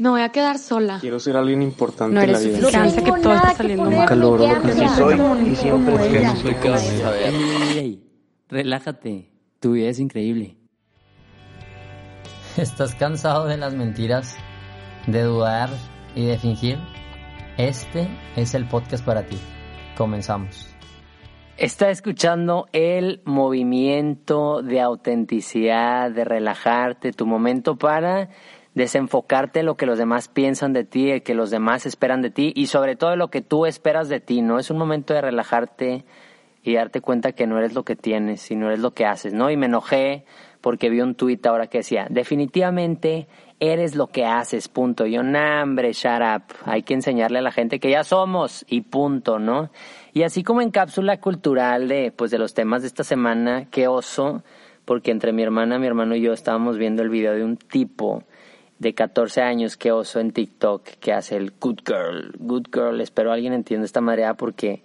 Me voy a quedar sola. Quiero ser alguien importante No en la eres vida. suficiente, que todo está saliendo mal. Nunca logro lo que Así soy y siempre no soy como ella. Ey, ey, relájate. Tu vida es increíble. ¿Estás cansado de las mentiras, de dudar y de fingir? Este es el podcast para ti. Comenzamos. Está escuchando el movimiento de autenticidad, de relajarte, tu momento para desenfocarte en lo que los demás piensan de ti, de que los demás esperan de ti y sobre todo lo que tú esperas de ti, ¿no? Es un momento de relajarte y darte cuenta que no eres lo que tienes, sino eres lo que haces, ¿no? Y me enojé porque vi un tuit ahora que decía, definitivamente eres lo que haces, punto. Y yo, nah, hombre, shut up. Hay que enseñarle a la gente que ya somos y punto, ¿no? Y así como en cápsula cultural de, pues, de los temas de esta semana, qué oso, porque entre mi hermana, mi hermano y yo estábamos viendo el video de un tipo de 14 años, qué oso en TikTok, que hace el good girl, good girl. Espero alguien entienda esta marea porque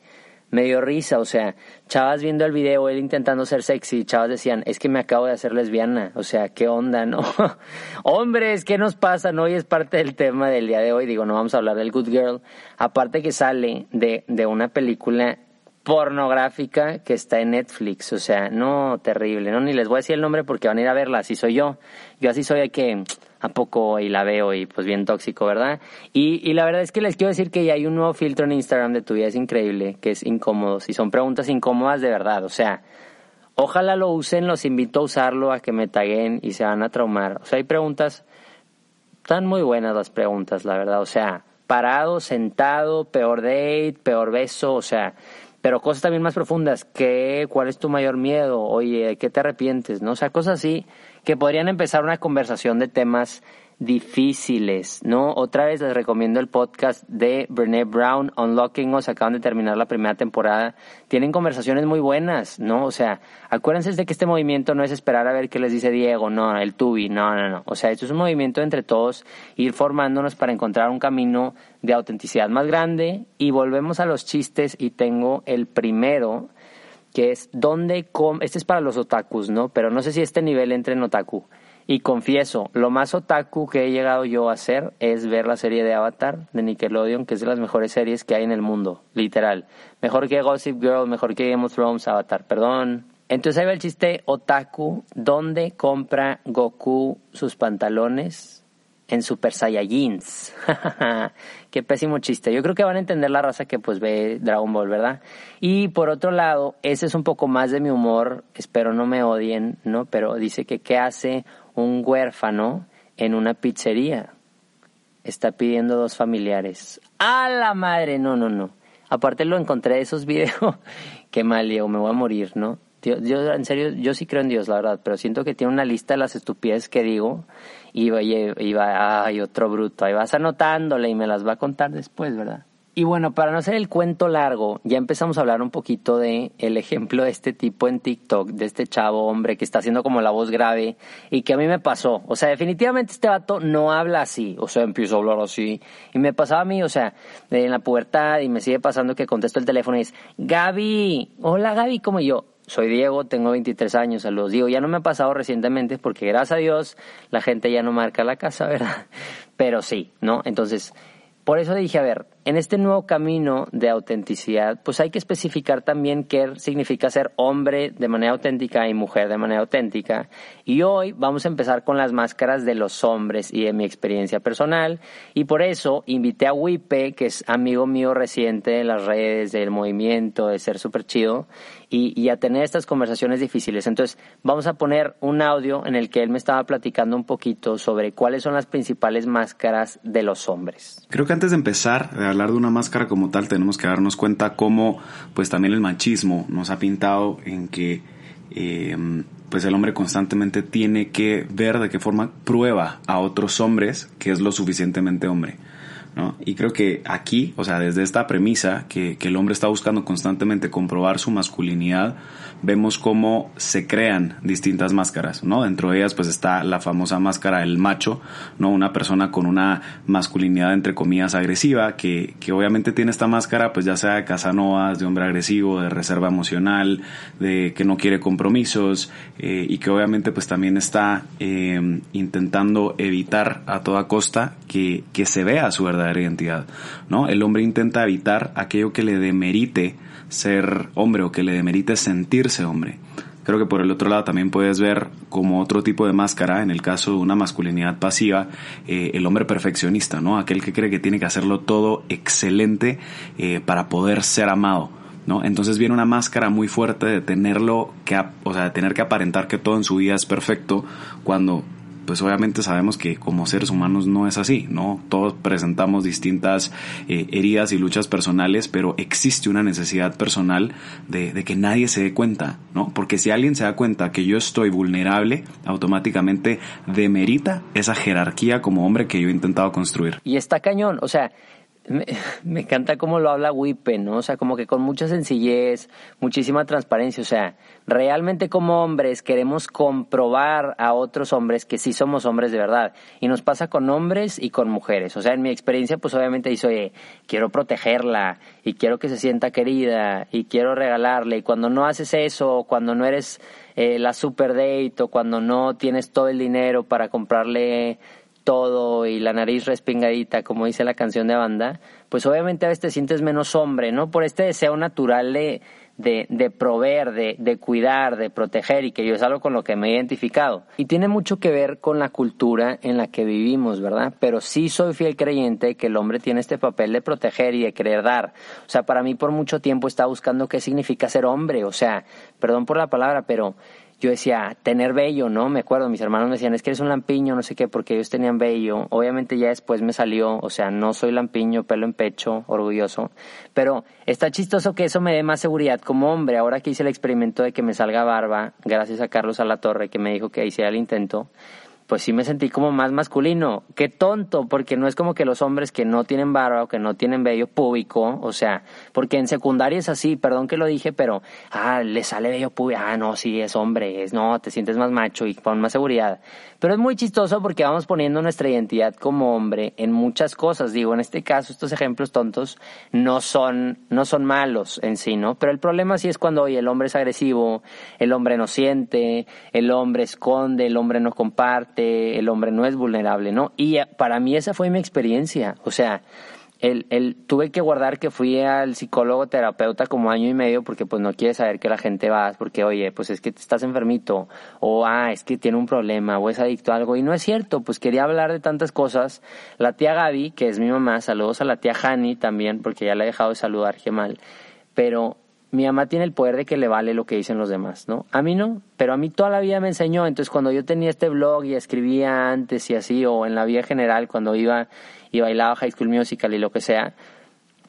me dio risa, o sea, chavas viendo el video, él intentando ser sexy, chavas decían, es que me acabo de hacer lesbiana, o sea, qué onda, ¿no? Hombres, ¿qué nos pasa? Hoy es parte del tema del día de hoy, digo, no vamos a hablar del Good Girl, aparte que sale de, de una película pornográfica que está en Netflix, o sea, no, terrible, no, ni les voy a decir el nombre porque van a ir a verla, así soy yo, yo así soy de que a poco y la veo y pues bien tóxico, ¿verdad? Y, y la verdad es que les quiero decir que ya hay un nuevo filtro en Instagram de tu vida, es increíble, que es incómodo, y son preguntas incómodas de verdad, o sea, ojalá lo usen, los invito a usarlo, a que me taguen y se van a traumar, o sea, hay preguntas, están muy buenas las preguntas, la verdad, o sea, parado, sentado, peor date, peor beso, o sea, pero cosas también más profundas, ¿qué, ¿cuál es tu mayor miedo? Oye, ¿de qué te arrepientes? ¿No? O sea, cosas así que podrían empezar una conversación de temas difíciles, ¿no? Otra vez les recomiendo el podcast de Brené Brown, Unlocking Us, acaban de terminar la primera temporada. Tienen conversaciones muy buenas, ¿no? O sea, acuérdense de que este movimiento no es esperar a ver qué les dice Diego, no, el tubi, no, no, no. O sea, esto es un movimiento entre todos, ir formándonos para encontrar un camino de autenticidad más grande y volvemos a los chistes y tengo el primero que es dónde com este es para los otakus, ¿no? Pero no sé si este nivel entre en otaku. Y confieso, lo más otaku que he llegado yo a hacer es ver la serie de Avatar de Nickelodeon, que es de las mejores series que hay en el mundo, literal. Mejor que Gossip Girl, mejor que Game of Thrones, Avatar, perdón. Entonces ahí va el chiste otaku, ¿dónde compra Goku sus pantalones? En Super Saiyajins. Qué pésimo chiste. Yo creo que van a entender la raza que pues ve Dragon Ball, ¿verdad? Y por otro lado, ese es un poco más de mi humor, espero no me odien, ¿no? Pero dice que qué hace un huérfano en una pizzería. Está pidiendo dos familiares. ¡A la madre! No, no, no. Aparte lo encontré de esos videos. Qué mal, Diego, me voy a morir, ¿no? Yo, yo, en serio, yo sí creo en Dios, la verdad, pero siento que tiene una lista de las estupideces que digo y va, y va, ay, otro bruto, ahí vas anotándole y me las va a contar después, ¿verdad? Y bueno, para no hacer el cuento largo, ya empezamos a hablar un poquito de el ejemplo de este tipo en TikTok, de este chavo hombre que está haciendo como la voz grave y que a mí me pasó. O sea, definitivamente este vato no habla así, o sea, empiezo a hablar así. Y me pasaba a mí, o sea, en la pubertad y me sigue pasando que contesto el teléfono y es, Gaby, hola Gaby, como yo, soy Diego, tengo 23 años, saludos. Digo, ya no me ha pasado recientemente porque gracias a Dios la gente ya no marca la casa, ¿verdad? Pero sí, ¿no? Entonces, por eso dije, a ver, en este nuevo camino de autenticidad, pues hay que especificar también qué significa ser hombre de manera auténtica y mujer de manera auténtica. Y hoy vamos a empezar con las máscaras de los hombres y de mi experiencia personal. Y por eso invité a Wipe, que es amigo mío reciente de las redes, del movimiento, de ser súper chido, y, y, a tener estas conversaciones difíciles. Entonces, vamos a poner un audio en el que él me estaba platicando un poquito sobre cuáles son las principales máscaras de los hombres. Creo que antes de empezar hablar de una máscara como tal, tenemos que darnos cuenta cómo, pues también el machismo nos ha pintado en que, eh, pues el hombre constantemente tiene que ver de qué forma prueba a otros hombres que es lo suficientemente hombre. Y creo que aquí, o sea, desde esta premisa que, que el hombre está buscando constantemente comprobar su masculinidad, vemos cómo se crean distintas máscaras, ¿no? Dentro de ellas pues está la famosa máscara del macho, ¿no? Una persona con una masculinidad entre comillas agresiva, que, que obviamente tiene esta máscara pues ya sea de casanovas, de hombre agresivo, de reserva emocional, de que no quiere compromisos eh, y que obviamente pues también está eh, intentando evitar a toda costa que, que se vea su verdadera identidad, ¿no? El hombre intenta evitar aquello que le demerite ser hombre o que le demerite sentirse hombre. Creo que por el otro lado también puedes ver como otro tipo de máscara, en el caso de una masculinidad pasiva, eh, el hombre perfeccionista, ¿no? Aquel que cree que tiene que hacerlo todo excelente eh, para poder ser amado. ¿No? Entonces viene una máscara muy fuerte de tenerlo o sea, de tener que aparentar que todo en su vida es perfecto cuando pues obviamente sabemos que como seres humanos no es así, ¿no? Todos presentamos distintas eh, heridas y luchas personales, pero existe una necesidad personal de, de, que nadie se dé cuenta, ¿no? Porque si alguien se da cuenta que yo estoy vulnerable, automáticamente demerita esa jerarquía como hombre que yo he intentado construir. Y está cañón, o sea, me, me, encanta cómo lo habla Wipe, ¿no? O sea, como que con mucha sencillez, muchísima transparencia. O sea, realmente como hombres queremos comprobar a otros hombres que sí somos hombres de verdad. Y nos pasa con hombres y con mujeres. O sea, en mi experiencia, pues obviamente dice, oye, quiero protegerla y quiero que se sienta querida y quiero regalarle. Y cuando no haces eso, cuando no eres eh, la super date o cuando no tienes todo el dinero para comprarle todo y la nariz respingadita, como dice la canción de banda, pues obviamente a veces te sientes menos hombre, ¿no? Por este deseo natural de, de, proveer, de, de, cuidar, de proteger y que yo es algo con lo que me he identificado. Y tiene mucho que ver con la cultura en la que vivimos, ¿verdad? Pero sí soy fiel creyente que el hombre tiene este papel de proteger y de querer dar. O sea, para mí por mucho tiempo estaba buscando qué significa ser hombre, o sea, perdón por la palabra, pero yo decía, tener vello, ¿no? Me acuerdo, mis hermanos me decían, es que eres un lampiño, no sé qué, porque ellos tenían vello. Obviamente ya después me salió, o sea, no soy lampiño, pelo en pecho, orgulloso. Pero está chistoso que eso me dé más seguridad como hombre. Ahora que hice el experimento de que me salga barba, gracias a Carlos Alatorre, que me dijo que hiciera el intento, pues sí me sentí como más masculino. Qué tonto, porque no es como que los hombres que no tienen barba o que no tienen vello púbico, o sea, porque en secundaria es así, perdón que lo dije, pero, ah, le sale vello púbico, ah, no, sí, es hombre, es, no, te sientes más macho y con más seguridad. Pero es muy chistoso porque vamos poniendo nuestra identidad como hombre en muchas cosas. Digo, en este caso, estos ejemplos tontos no son, no son malos en sí, ¿no? Pero el problema sí es cuando, oye, el hombre es agresivo, el hombre no siente, el hombre esconde, el hombre no comparte, el hombre no es vulnerable, ¿no? Y para mí esa fue mi experiencia. O sea, el, el, tuve que guardar que fui al psicólogo terapeuta como año y medio porque pues no quiere saber que la gente va, porque oye, pues es que estás enfermito, o ah, es que tiene un problema, o es adicto a algo, y no es cierto, pues quería hablar de tantas cosas. La tía Gaby, que es mi mamá, saludos a la tía Hani también, porque ya la he dejado de saludar, qué mal, pero mi mamá tiene el poder de que le vale lo que dicen los demás, ¿no? A mí no, pero a mí toda la vida me enseñó, entonces cuando yo tenía este blog y escribía antes y así, o en la vida general, cuando iba y bailaba High School Musical y lo que sea,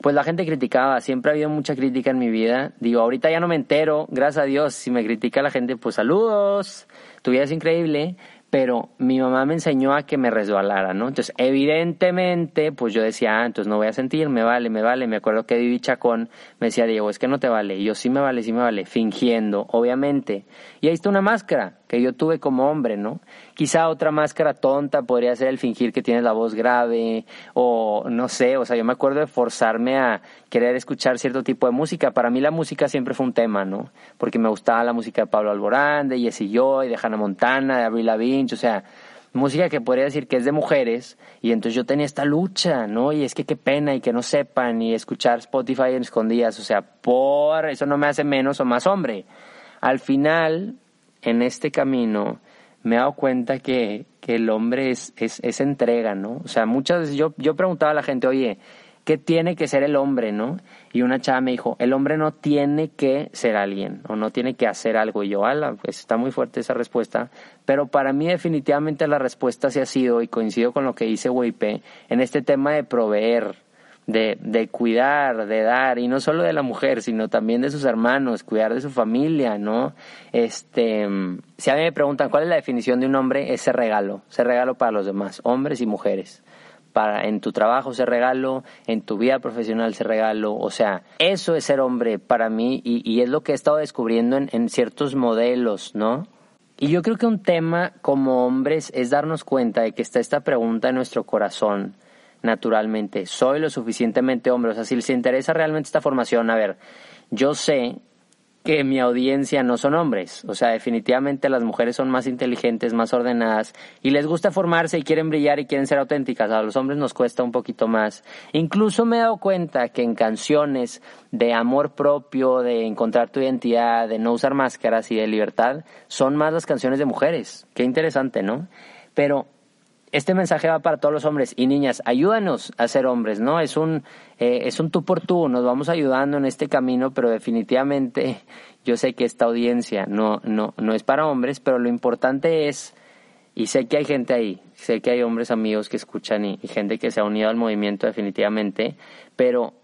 pues la gente criticaba, siempre ha habido mucha crítica en mi vida. Digo, ahorita ya no me entero, gracias a Dios, si me critica la gente, pues saludos, tu vida es increíble, pero mi mamá me enseñó a que me resbalara, ¿no? Entonces, evidentemente, pues yo decía, ah, entonces no voy a sentir, me vale, me vale. Me acuerdo que Vivi Chacón me decía, Diego, es que no te vale. Y yo, sí me vale, sí me vale, fingiendo, obviamente. Y ahí está una máscara que yo tuve como hombre, ¿no? Quizá otra máscara tonta podría ser el fingir que tienes la voz grave o no sé, o sea, yo me acuerdo de forzarme a querer escuchar cierto tipo de música. Para mí la música siempre fue un tema, ¿no? Porque me gustaba la música de Pablo Alborán, de Jesse Joy, de Hannah Montana, de Avril Lavigne, o sea, música que podría decir que es de mujeres y entonces yo tenía esta lucha, ¿no? Y es que qué pena y que no sepan y escuchar Spotify en escondidas, o sea, por eso no me hace menos o más hombre. Al final, en este camino, me he dado cuenta que, que el hombre es, es, entrega, ¿no? O sea, muchas veces yo, yo preguntaba a la gente, oye, ¿qué tiene que ser el hombre, no? Y una chava me dijo, el hombre no tiene que ser alguien, o no tiene que hacer algo. Y yo, ala, pues está muy fuerte esa respuesta. Pero para mí definitivamente la respuesta se ha sido, y coincido con lo que dice WIP, en este tema de proveer, de, de cuidar, de dar, y no solo de la mujer, sino también de sus hermanos, cuidar de su familia, ¿no? Este, si a mí me preguntan cuál es la definición de un hombre, ese regalo, ese regalo para los demás, hombres y mujeres. para en tu trabajo ser regalo, en tu vida profesional ser regalo, o sea, eso es ser hombre para mí y, y es lo que he estado descubriendo en, en ciertos modelos, ¿no? Y yo creo que un tema como hombres es darnos cuenta de que está esta pregunta en nuestro corazón, naturalmente, ¿soy lo suficientemente hombre? O sea, si les interesa realmente esta formación, a ver, yo sé que mi audiencia no son hombres. O sea, definitivamente las mujeres son más inteligentes, más ordenadas y les gusta formarse y quieren brillar y quieren ser auténticas. A los hombres nos cuesta un poquito más. Incluso me he dado cuenta que en canciones de amor propio, de encontrar tu identidad, de no usar máscaras y de libertad, son más las canciones de mujeres. Qué interesante, ¿no? Pero este mensaje va para todos los hombres y niñas, ayúdanos a ser hombres, ¿no? Es un, eh, es un tú por tú, nos vamos ayudando en este camino, pero definitivamente yo sé que esta audiencia no, no, no es para hombres, pero lo importante es, y sé que hay gente ahí, sé que hay hombres amigos que escuchan y, y gente que se ha unido al movimiento definitivamente, pero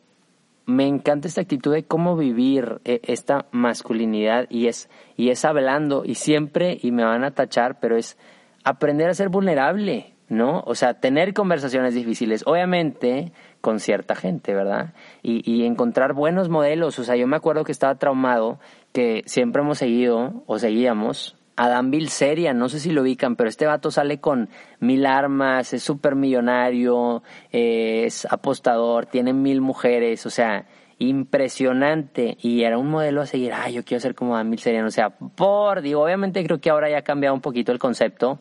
me encanta esta actitud de cómo vivir eh, esta masculinidad y es, y es hablando, y siempre, y me van a tachar, pero es aprender a ser vulnerable, ¿no? O sea, tener conversaciones difíciles, obviamente con cierta gente, ¿verdad? Y, y, encontrar buenos modelos. O sea, yo me acuerdo que estaba traumado, que siempre hemos seguido o seguíamos a Dan Bilzerian, no sé si lo ubican, pero este vato sale con mil armas, es súper millonario, es apostador, tiene mil mujeres, o sea, impresionante y era un modelo a seguir, ay, yo quiero ser como Dan Bilzerian, o sea, por, digo, obviamente creo que ahora ya ha cambiado un poquito el concepto,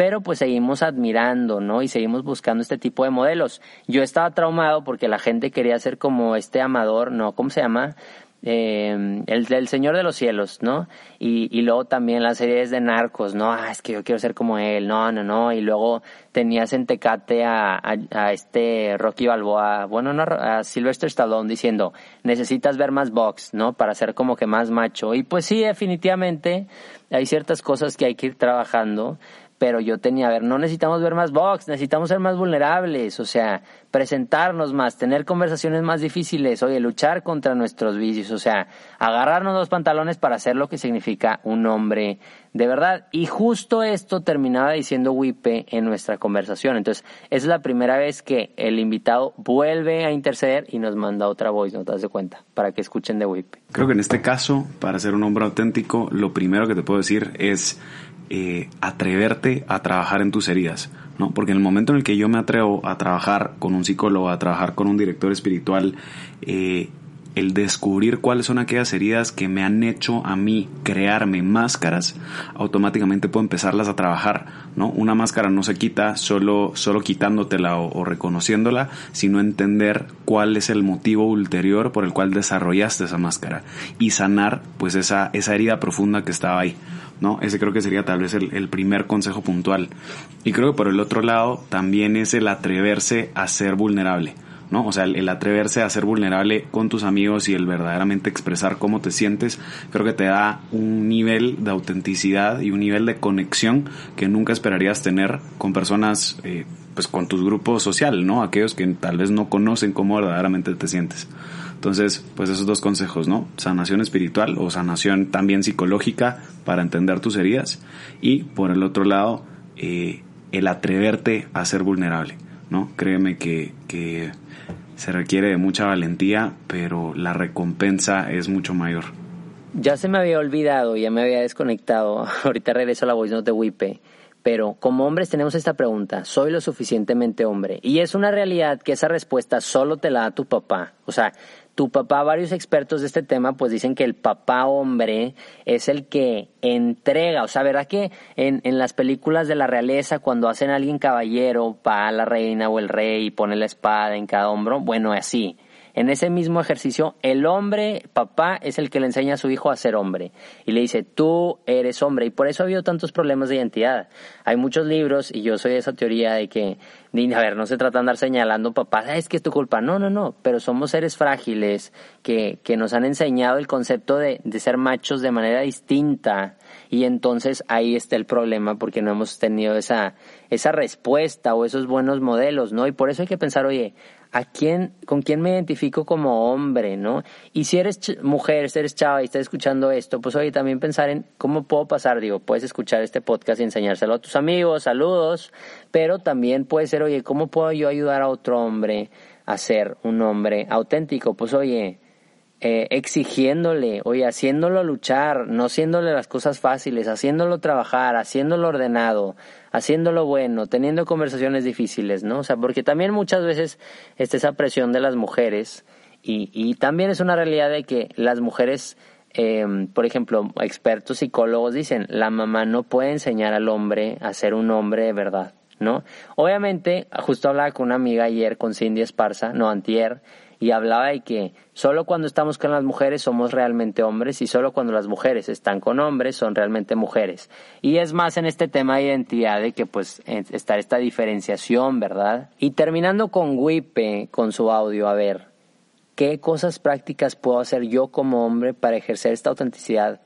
pero pues seguimos admirando, ¿no? Y seguimos buscando este tipo de modelos. Yo estaba traumado porque la gente quería ser como este amador, ¿no? ¿Cómo se llama? Eh, el Señor de los Cielos, ¿no? Y, y luego también las series de narcos, ¿no? Ah, es que yo quiero ser como él, no, no, no. Y luego tenías en Tecate a, a, a este Rocky Balboa, bueno, no, a Sylvester Stallone diciendo, necesitas ver más box, ¿no? Para ser como que más macho. Y pues sí, definitivamente hay ciertas cosas que hay que ir trabajando, pero yo tenía, a ver, no necesitamos ver más box, necesitamos ser más vulnerables, o sea, presentarnos más, tener conversaciones más difíciles, oye, luchar contra nuestros vicios, o sea, agarrarnos los pantalones para hacer lo que significa un hombre de verdad. Y justo esto terminaba diciendo Wipe en nuestra conversación. Entonces, es la primera vez que el invitado vuelve a interceder y nos manda otra voice, ¿no te das de cuenta? Para que escuchen de Wipe. Creo que en este caso, para ser un hombre auténtico, lo primero que te puedo decir es eh, atreverte a trabajar en tus heridas, ¿no? Porque en el momento en el que yo me atrevo a trabajar con un psicólogo, a trabajar con un director espiritual, eh, el descubrir cuáles son aquellas heridas que me han hecho a mí crearme máscaras, automáticamente puedo empezarlas a trabajar, ¿no? Una máscara no se quita solo, solo quitándotela o, o, reconociéndola, sino entender cuál es el motivo ulterior por el cual desarrollaste esa máscara y sanar pues esa, esa herida profunda que estaba ahí. ¿No? Ese creo que sería tal vez el, el, primer consejo puntual. Y creo que por el otro lado también es el atreverse a ser vulnerable, ¿no? O sea, el, atreverse a ser vulnerable con tus amigos y el verdaderamente expresar cómo te sientes, creo que te da un nivel de autenticidad y un nivel de conexión que nunca esperarías tener con personas, eh, pues con tu grupo social, ¿no? Aquellos que tal vez no conocen cómo verdaderamente te sientes. Entonces, pues esos dos consejos, ¿no? Sanación espiritual o sanación también psicológica para entender tus heridas. Y por el otro lado, eh, el atreverte a ser vulnerable, ¿no? Créeme que, que se requiere de mucha valentía, pero la recompensa es mucho mayor. Ya se me había olvidado, ya me había desconectado. Ahorita regreso a la voice note de Wipe. Pero como hombres tenemos esta pregunta, ¿soy lo suficientemente hombre? Y es una realidad que esa respuesta solo te la da tu papá. O sea, tu papá, varios expertos de este tema, pues dicen que el papá hombre es el que entrega, o sea, ¿verdad que en, en las películas de la realeza, cuando hacen a alguien caballero, para la reina o el rey y pone la espada en cada hombro? Bueno, así. En ese mismo ejercicio, el hombre, papá, es el que le enseña a su hijo a ser hombre. Y le dice, tú eres hombre. Y por eso ha habido tantos problemas de identidad. Hay muchos libros, y yo soy de esa teoría de que, a ver, no se trata de andar señalando papá, ah, es que es tu culpa. No, no, no. Pero somos seres frágiles que, que nos han enseñado el concepto de, de ser machos de manera distinta. Y entonces ahí está el problema porque no hemos tenido esa, esa respuesta o esos buenos modelos, ¿no? Y por eso hay que pensar, oye, ¿a quién, con quién me identifico como hombre, no? Y si eres mujer, si eres chava y estás escuchando esto, pues oye, también pensar en cómo puedo pasar, digo, puedes escuchar este podcast y enseñárselo a tus amigos, saludos, pero también puede ser oye, ¿cómo puedo yo ayudar a otro hombre a ser un hombre auténtico? Pues oye, eh, exigiéndole, oye, haciéndolo luchar, no haciéndole las cosas fáciles, haciéndolo trabajar, haciéndolo ordenado, haciéndolo bueno, teniendo conversaciones difíciles, ¿no? O sea, porque también muchas veces está esa presión de las mujeres y, y también es una realidad de que las mujeres, eh, por ejemplo, expertos psicólogos dicen, la mamá no puede enseñar al hombre a ser un hombre de verdad, ¿no? Obviamente, justo hablaba con una amiga ayer, con Cindy Esparza, no, antier, y hablaba de que solo cuando estamos con las mujeres somos realmente hombres y solo cuando las mujeres están con hombres son realmente mujeres. Y es más en este tema de identidad de que pues está esta diferenciación, ¿verdad? Y terminando con Wipe, con su audio, a ver, ¿qué cosas prácticas puedo hacer yo como hombre para ejercer esta autenticidad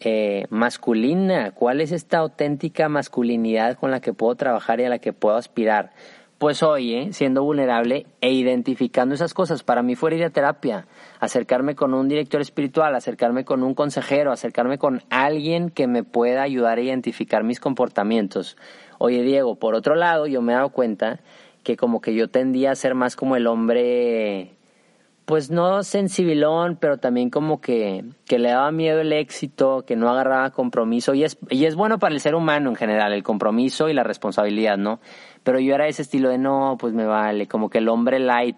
eh, masculina? ¿Cuál es esta auténtica masculinidad con la que puedo trabajar y a la que puedo aspirar? Pues hoy, ¿eh? siendo vulnerable e identificando esas cosas, para mí fue ir a terapia, acercarme con un director espiritual, acercarme con un consejero, acercarme con alguien que me pueda ayudar a identificar mis comportamientos. Oye, Diego, por otro lado, yo me he dado cuenta que como que yo tendía a ser más como el hombre pues no sensibilón, pero también como que, que le daba miedo el éxito, que no agarraba compromiso. Y es, y es bueno para el ser humano en general, el compromiso y la responsabilidad, ¿no? Pero yo era ese estilo de no, pues me vale, como que el hombre light,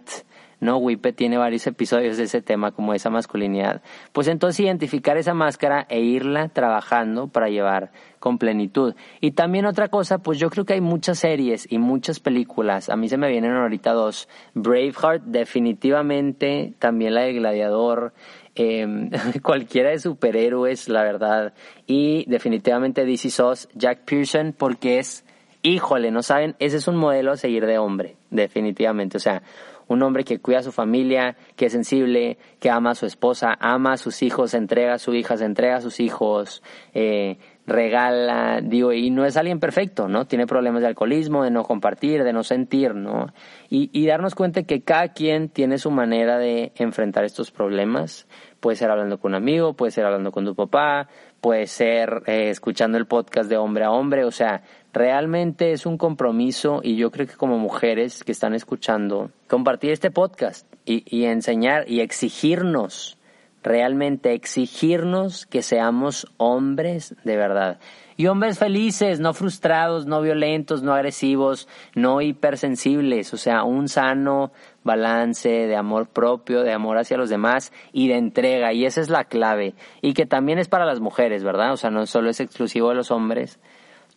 ¿no? Wipe tiene varios episodios de ese tema, como esa masculinidad. Pues entonces identificar esa máscara e irla trabajando para llevar con plenitud. Y también otra cosa, pues yo creo que hay muchas series y muchas películas. A mí se me vienen ahorita dos. Braveheart, definitivamente, también la de Gladiador. Eh, cualquiera de superhéroes, la verdad. Y definitivamente DC SOS, Jack Pearson, porque es, híjole, no saben, ese es un modelo a seguir de hombre, definitivamente. O sea, un hombre que cuida a su familia, que es sensible, que ama a su esposa, ama a sus hijos, entrega a su hija, se entrega a sus hijos, eh, regala, digo, y no es alguien perfecto, ¿no? Tiene problemas de alcoholismo, de no compartir, de no sentir, ¿no? Y, y darnos cuenta que cada quien tiene su manera de enfrentar estos problemas. Puede ser hablando con un amigo, puede ser hablando con tu papá, puede ser eh, escuchando el podcast de hombre a hombre, o sea, realmente es un compromiso y yo creo que como mujeres que están escuchando, compartir este podcast y, y enseñar y exigirnos realmente exigirnos que seamos hombres de verdad. Y hombres felices, no frustrados, no violentos, no agresivos, no hipersensibles, o sea, un sano balance de amor propio, de amor hacia los demás y de entrega. Y esa es la clave. Y que también es para las mujeres, ¿verdad? O sea, no solo es exclusivo de los hombres.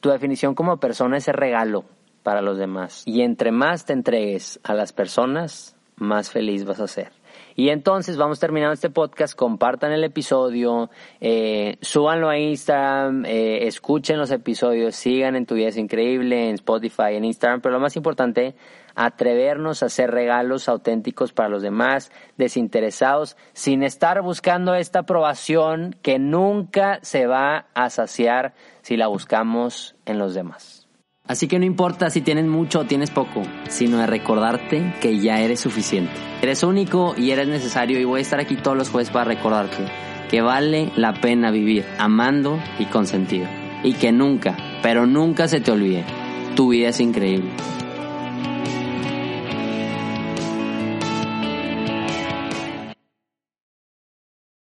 Tu definición como persona es el regalo para los demás. Y entre más te entregues a las personas, más feliz vas a ser. Y entonces vamos terminando este podcast, compartan el episodio, eh, súbanlo a Instagram, eh, escuchen los episodios, sigan en Tu Vida es Increíble, en Spotify, en Instagram, pero lo más importante, atrevernos a hacer regalos auténticos para los demás, desinteresados, sin estar buscando esta aprobación que nunca se va a saciar si la buscamos en los demás. Así que no importa si tienes mucho o tienes poco, sino de recordarte que ya eres suficiente. Eres único y eres necesario y voy a estar aquí todos los jueves para recordarte que vale la pena vivir amando y con sentido. Y que nunca, pero nunca se te olvide, tu vida es increíble.